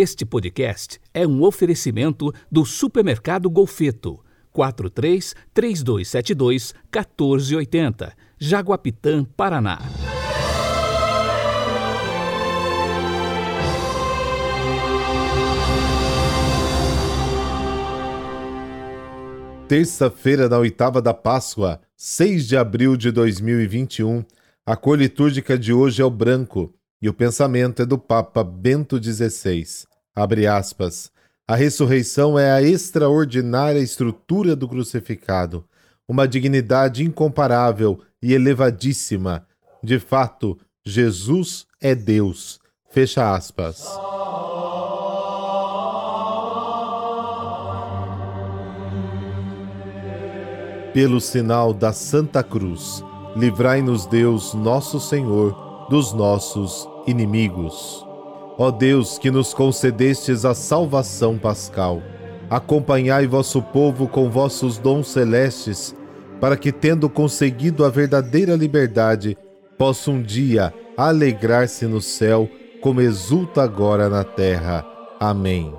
Este podcast é um oferecimento do Supermercado Golfeto. 43 3272 1480, Jaguapitã, Paraná. Terça-feira da oitava da Páscoa, 6 de abril de 2021. A cor litúrgica de hoje é o branco e o pensamento é do Papa Bento XVI. Abre aspas. A ressurreição é a extraordinária estrutura do crucificado, uma dignidade incomparável e elevadíssima. De fato, Jesus é Deus. Fecha aspas. Pelo sinal da Santa Cruz, livrai-nos Deus, nosso Senhor, dos nossos inimigos. Ó Deus, que nos concedestes a salvação pascal, acompanhai vosso povo com vossos dons celestes, para que, tendo conseguido a verdadeira liberdade, possa um dia alegrar-se no céu, como exulta agora na terra. Amém.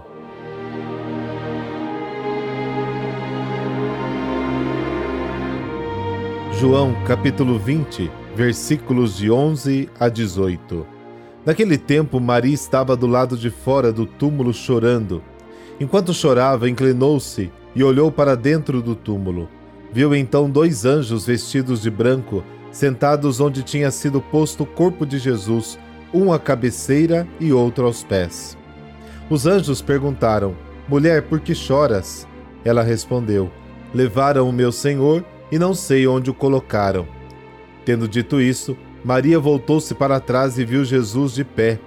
João capítulo 20, versículos de 11 a 18. Naquele tempo, Maria estava do lado de fora do túmulo chorando. Enquanto chorava, inclinou-se e olhou para dentro do túmulo. Viu então dois anjos vestidos de branco, sentados onde tinha sido posto o corpo de Jesus, um à cabeceira e outro aos pés. Os anjos perguntaram: Mulher, por que choras? Ela respondeu: Levaram o meu Senhor e não sei onde o colocaram. Tendo dito isso, Maria voltou-se para trás e viu Jesus de pé,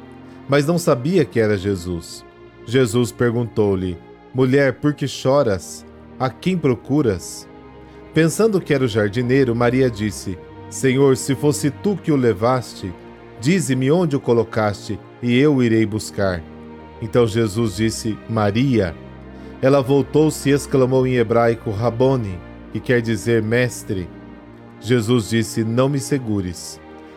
mas não sabia que era Jesus. Jesus perguntou-lhe: Mulher, por que choras? A quem procuras? Pensando que era o jardineiro, Maria disse: Senhor, se fosse tu que o levaste, dize-me onde o colocaste, e eu irei buscar. Então Jesus disse: Maria. Ela voltou-se e exclamou em hebraico: Rabone que quer dizer mestre. Jesus disse: Não me segures.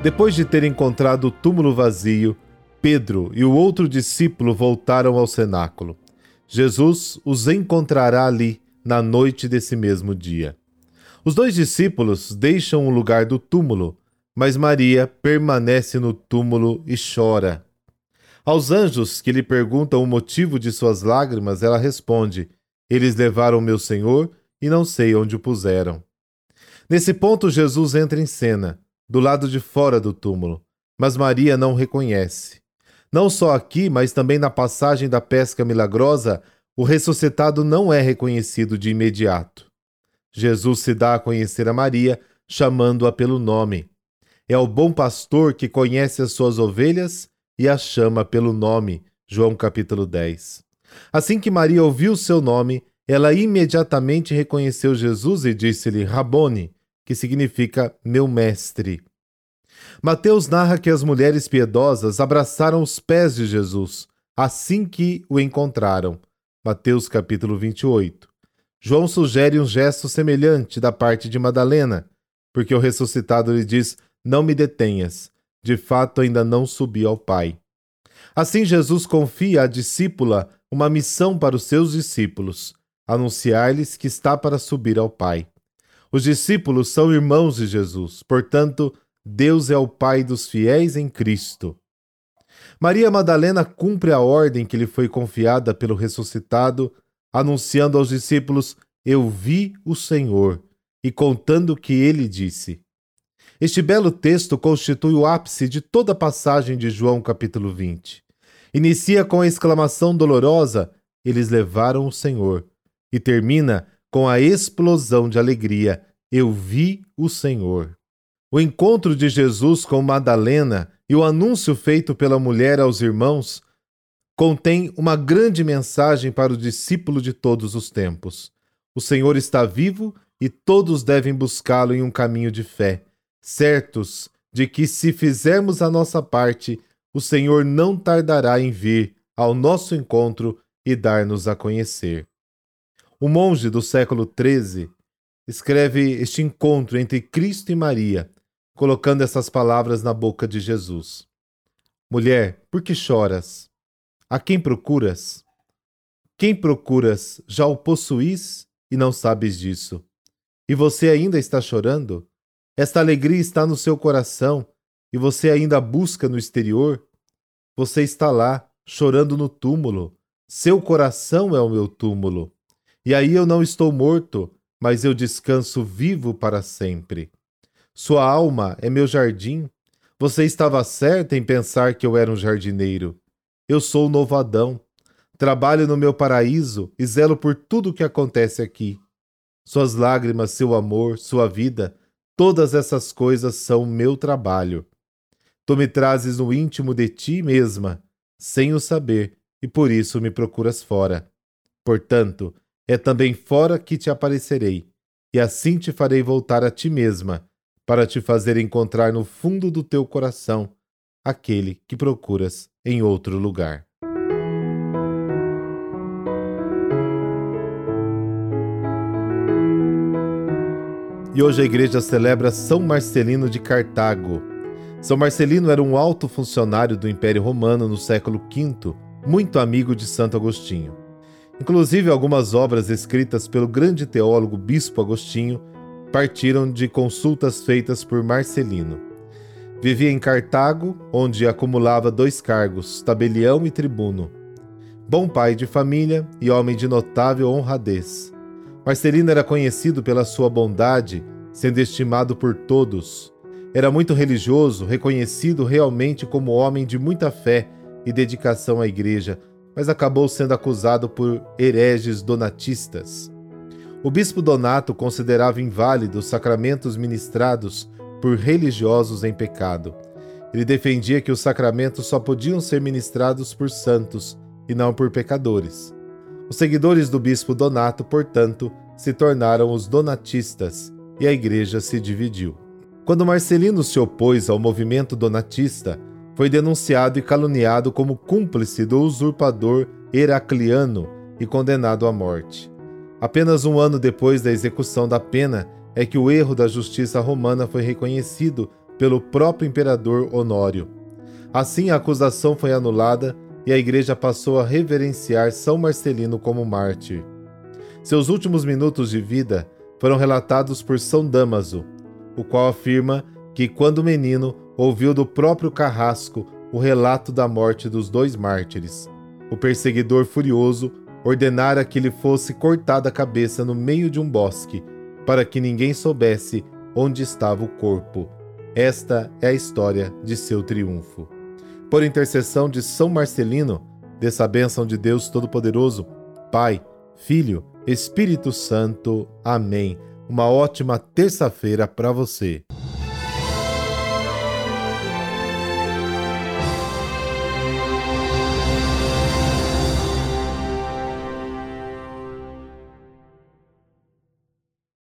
Depois de ter encontrado o túmulo vazio, Pedro e o outro discípulo voltaram ao cenáculo. Jesus os encontrará ali na noite desse mesmo dia. Os dois discípulos deixam o lugar do túmulo, mas Maria permanece no túmulo e chora. Aos anjos que lhe perguntam o motivo de suas lágrimas, ela responde: Eles levaram meu Senhor e não sei onde o puseram. Nesse ponto, Jesus entra em cena do lado de fora do túmulo, mas Maria não reconhece. Não só aqui, mas também na passagem da pesca milagrosa, o ressuscitado não é reconhecido de imediato. Jesus se dá a conhecer a Maria, chamando-a pelo nome. É o bom pastor que conhece as suas ovelhas e a chama pelo nome. João capítulo 10. Assim que Maria ouviu seu nome, ela imediatamente reconheceu Jesus e disse-lhe: Rabone, que significa meu mestre. Mateus narra que as mulheres piedosas abraçaram os pés de Jesus assim que o encontraram. Mateus capítulo 28. João sugere um gesto semelhante da parte de Madalena, porque o ressuscitado lhe diz: Não me detenhas, de fato ainda não subi ao Pai. Assim, Jesus confia à discípula uma missão para os seus discípulos: anunciar-lhes que está para subir ao Pai. Os discípulos são irmãos de Jesus, portanto, Deus é o Pai dos fiéis em Cristo. Maria Madalena cumpre a ordem que lhe foi confiada pelo ressuscitado, anunciando aos discípulos: Eu vi o Senhor, e contando o que ele disse. Este belo texto constitui o ápice de toda a passagem de João capítulo 20. Inicia com a exclamação dolorosa: Eles levaram o Senhor, e termina com a explosão de alegria: Eu vi o Senhor. O encontro de Jesus com Madalena e o anúncio feito pela mulher aos irmãos contém uma grande mensagem para o discípulo de todos os tempos. O Senhor está vivo e todos devem buscá-lo em um caminho de fé, certos de que, se fizermos a nossa parte, o Senhor não tardará em vir ao nosso encontro e dar-nos a conhecer. O monge do século XIII escreve este encontro entre Cristo e Maria, colocando essas palavras na boca de Jesus: Mulher, por que choras? A quem procuras? Quem procuras já o possuís e não sabes disso. E você ainda está chorando? Esta alegria está no seu coração e você ainda busca no exterior? Você está lá, chorando no túmulo, seu coração é o meu túmulo. E aí eu não estou morto, mas eu descanso vivo para sempre. Sua alma é meu jardim. Você estava certa em pensar que eu era um jardineiro. Eu sou o novo Adão. Trabalho no meu paraíso e zelo por tudo o que acontece aqui. Suas lágrimas, seu amor, sua vida, todas essas coisas são meu trabalho. Tu me trazes no íntimo de ti mesma, sem o saber, e por isso me procuras fora. Portanto, é também fora que te aparecerei, e assim te farei voltar a ti mesma, para te fazer encontrar no fundo do teu coração aquele que procuras em outro lugar. E hoje a igreja celebra São Marcelino de Cartago. São Marcelino era um alto funcionário do Império Romano no século V muito amigo de Santo Agostinho. Inclusive, algumas obras escritas pelo grande teólogo Bispo Agostinho partiram de consultas feitas por Marcelino. Vivia em Cartago, onde acumulava dois cargos, tabelião e tribuno. Bom pai de família e homem de notável honradez. Marcelino era conhecido pela sua bondade, sendo estimado por todos. Era muito religioso, reconhecido realmente como homem de muita fé e dedicação à igreja, mas acabou sendo acusado por hereges donatistas. O bispo Donato considerava inválidos sacramentos ministrados por religiosos em pecado. Ele defendia que os sacramentos só podiam ser ministrados por santos e não por pecadores. Os seguidores do bispo Donato, portanto, se tornaram os donatistas e a igreja se dividiu. Quando Marcelino se opôs ao movimento donatista, foi denunciado e caluniado como cúmplice do usurpador Heracliano e condenado à morte. Apenas um ano depois da execução da pena é que o erro da justiça romana foi reconhecido pelo próprio imperador Honório. Assim, a acusação foi anulada e a igreja passou a reverenciar São Marcelino como mártir. Seus últimos minutos de vida foram relatados por São Damaso, o qual afirma que, quando menino, ouviu do próprio Carrasco o relato da morte dos dois mártires. O perseguidor furioso ordenara que lhe fosse cortada a cabeça no meio de um bosque, para que ninguém soubesse onde estava o corpo. Esta é a história de seu triunfo. Por intercessão de São Marcelino, dessa bênção de Deus Todo-Poderoso, Pai, Filho, Espírito Santo. Amém. Uma ótima terça-feira para você.